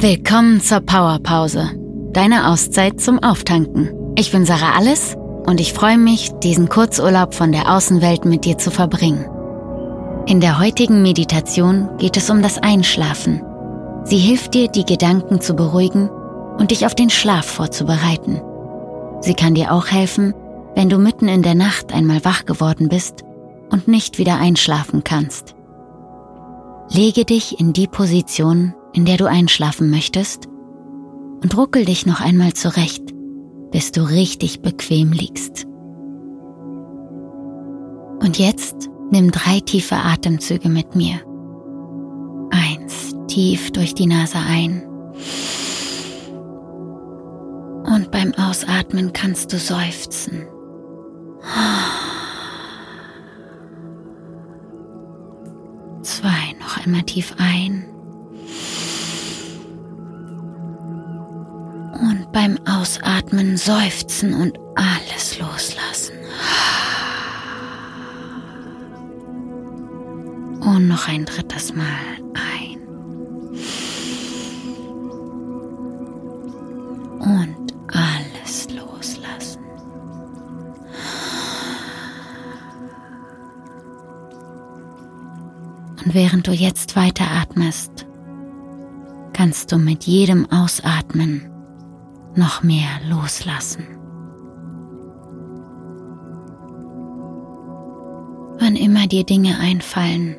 Willkommen zur Powerpause, deine Auszeit zum Auftanken. Ich bin Sarah Alles und ich freue mich, diesen Kurzurlaub von der Außenwelt mit dir zu verbringen. In der heutigen Meditation geht es um das Einschlafen. Sie hilft dir, die Gedanken zu beruhigen und dich auf den Schlaf vorzubereiten. Sie kann dir auch helfen, wenn du mitten in der Nacht einmal wach geworden bist und nicht wieder einschlafen kannst. Lege dich in die Position, in der du einschlafen möchtest und ruckel dich noch einmal zurecht, bis du richtig bequem liegst. Und jetzt nimm drei tiefe Atemzüge mit mir. Eins, tief durch die Nase ein. Und beim Ausatmen kannst du seufzen. Zwei, noch einmal tief ein. Beim Ausatmen seufzen und alles loslassen. Und noch ein drittes Mal ein. Und alles loslassen. Und während du jetzt weiteratmest, kannst du mit jedem Ausatmen noch mehr loslassen. Wann immer dir Dinge einfallen,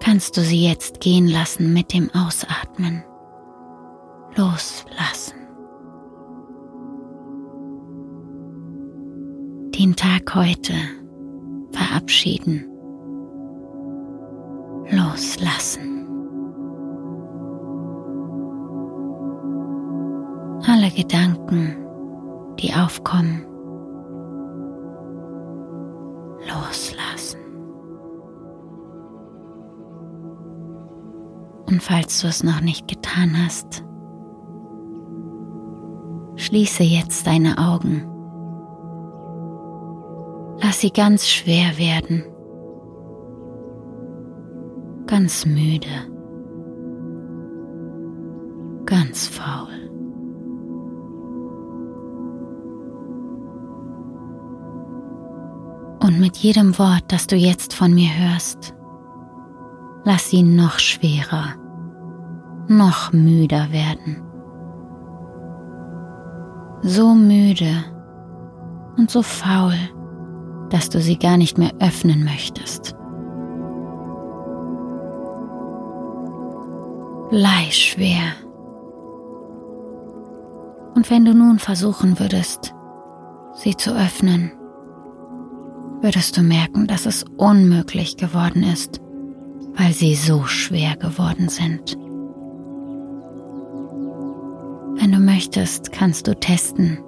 kannst du sie jetzt gehen lassen mit dem Ausatmen. Loslassen. Den Tag heute verabschieden. Loslassen. Alle Gedanken, die aufkommen, loslassen. Und falls du es noch nicht getan hast, schließe jetzt deine Augen. Lass sie ganz schwer werden, ganz müde, ganz faul. Und mit jedem Wort, das du jetzt von mir hörst, lass sie noch schwerer, noch müder werden. So müde und so faul, dass du sie gar nicht mehr öffnen möchtest. Bleischwer. Und wenn du nun versuchen würdest, sie zu öffnen, würdest du merken, dass es unmöglich geworden ist, weil sie so schwer geworden sind. Wenn du möchtest, kannst du testen,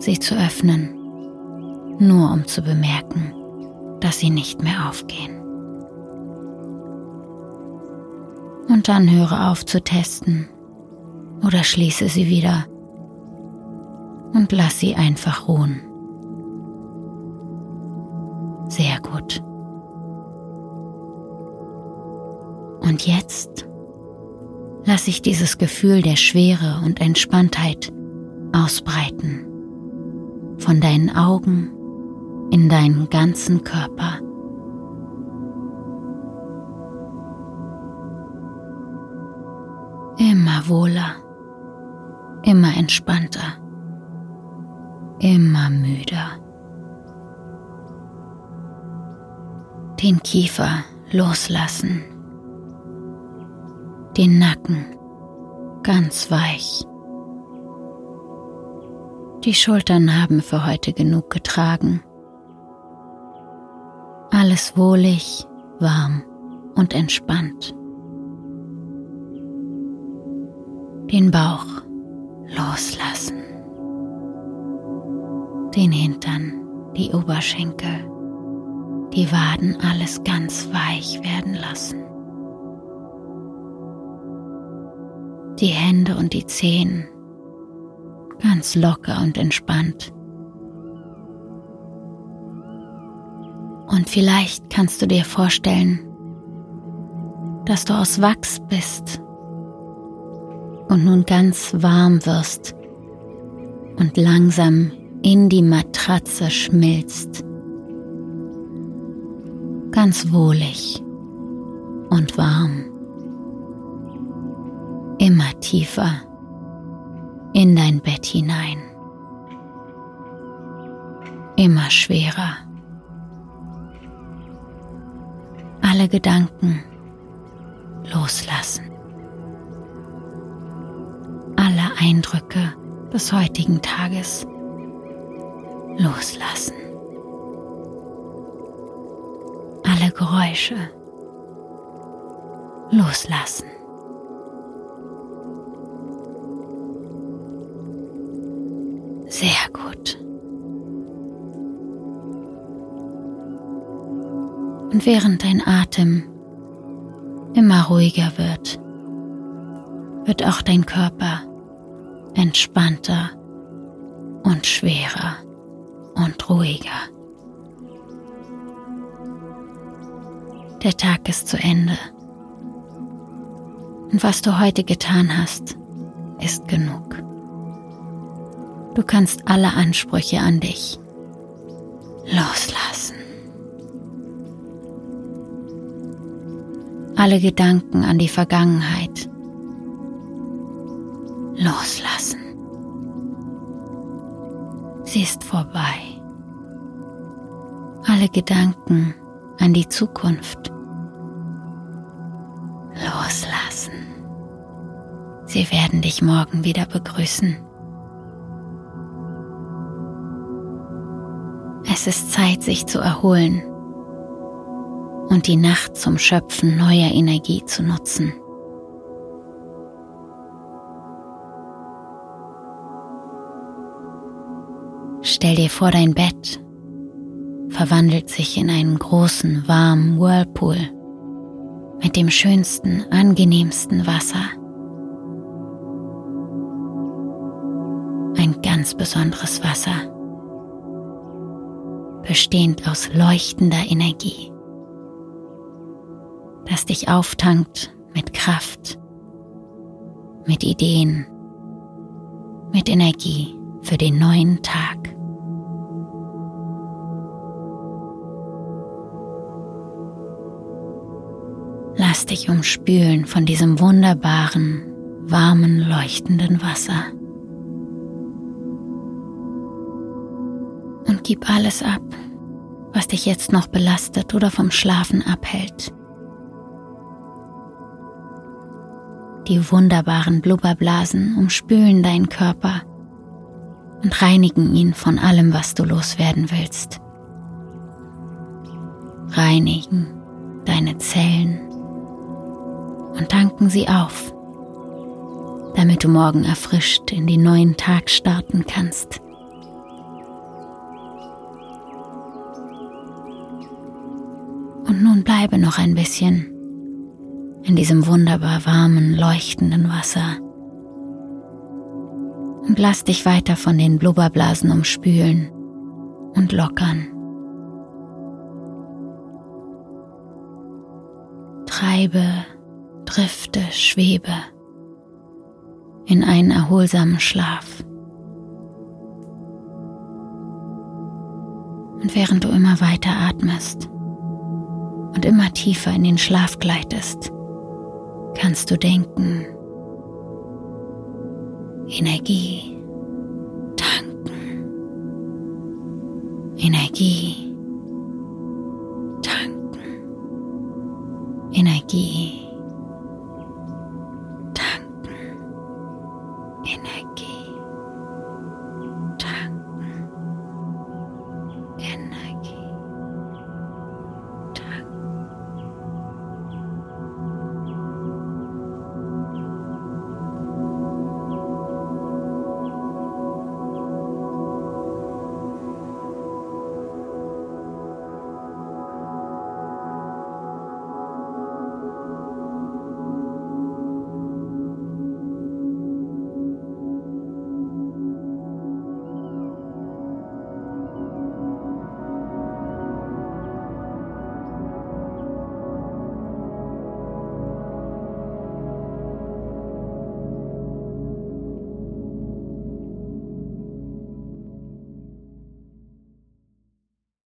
sie zu öffnen, nur um zu bemerken, dass sie nicht mehr aufgehen. Und dann höre auf zu testen oder schließe sie wieder und lass sie einfach ruhen. Gut. Und jetzt lasse ich dieses Gefühl der Schwere und Entspanntheit ausbreiten. Von deinen Augen in deinen ganzen Körper. Immer wohler, immer entspannter, immer müder. Den Kiefer loslassen. Den Nacken ganz weich. Die Schultern haben für heute genug getragen. Alles wohlig, warm und entspannt. Den Bauch loslassen. Den Hintern, die Oberschenkel die Waden alles ganz weich werden lassen. Die Hände und die Zehen ganz locker und entspannt. Und vielleicht kannst du dir vorstellen, dass du aus Wachs bist und nun ganz warm wirst und langsam in die Matratze schmilzt. Ganz wohlig und warm. Immer tiefer in dein Bett hinein. Immer schwerer. Alle Gedanken loslassen. Alle Eindrücke des heutigen Tages loslassen. Geräusche loslassen. Sehr gut. Und während dein Atem immer ruhiger wird, wird auch dein Körper entspannter und schwerer und ruhiger. Der Tag ist zu Ende. Und was du heute getan hast, ist genug. Du kannst alle Ansprüche an dich loslassen. Alle Gedanken an die Vergangenheit loslassen. Sie ist vorbei. Alle Gedanken an die Zukunft Sie werden dich morgen wieder begrüßen. Es ist Zeit, sich zu erholen und die Nacht zum Schöpfen neuer Energie zu nutzen. Stell dir vor, dein Bett verwandelt sich in einen großen, warmen Whirlpool mit dem schönsten, angenehmsten Wasser. Ganz besonderes Wasser bestehend aus leuchtender Energie, das dich auftankt mit Kraft, mit Ideen, mit Energie für den neuen Tag. Lass dich umspülen von diesem wunderbaren, warmen, leuchtenden Wasser. Gib alles ab, was dich jetzt noch belastet oder vom Schlafen abhält. Die wunderbaren Blubberblasen umspülen deinen Körper und reinigen ihn von allem, was du loswerden willst. Reinigen deine Zellen und tanken sie auf, damit du morgen erfrischt in den neuen Tag starten kannst. Und nun bleibe noch ein bisschen in diesem wunderbar warmen, leuchtenden Wasser. Und lass dich weiter von den Blubberblasen umspülen und lockern. Treibe, drifte, schwebe in einen erholsamen Schlaf. Und während du immer weiter atmest, und immer tiefer in den Schlaf gleitest, kannst du denken, Energie tanken, Energie tanken, Energie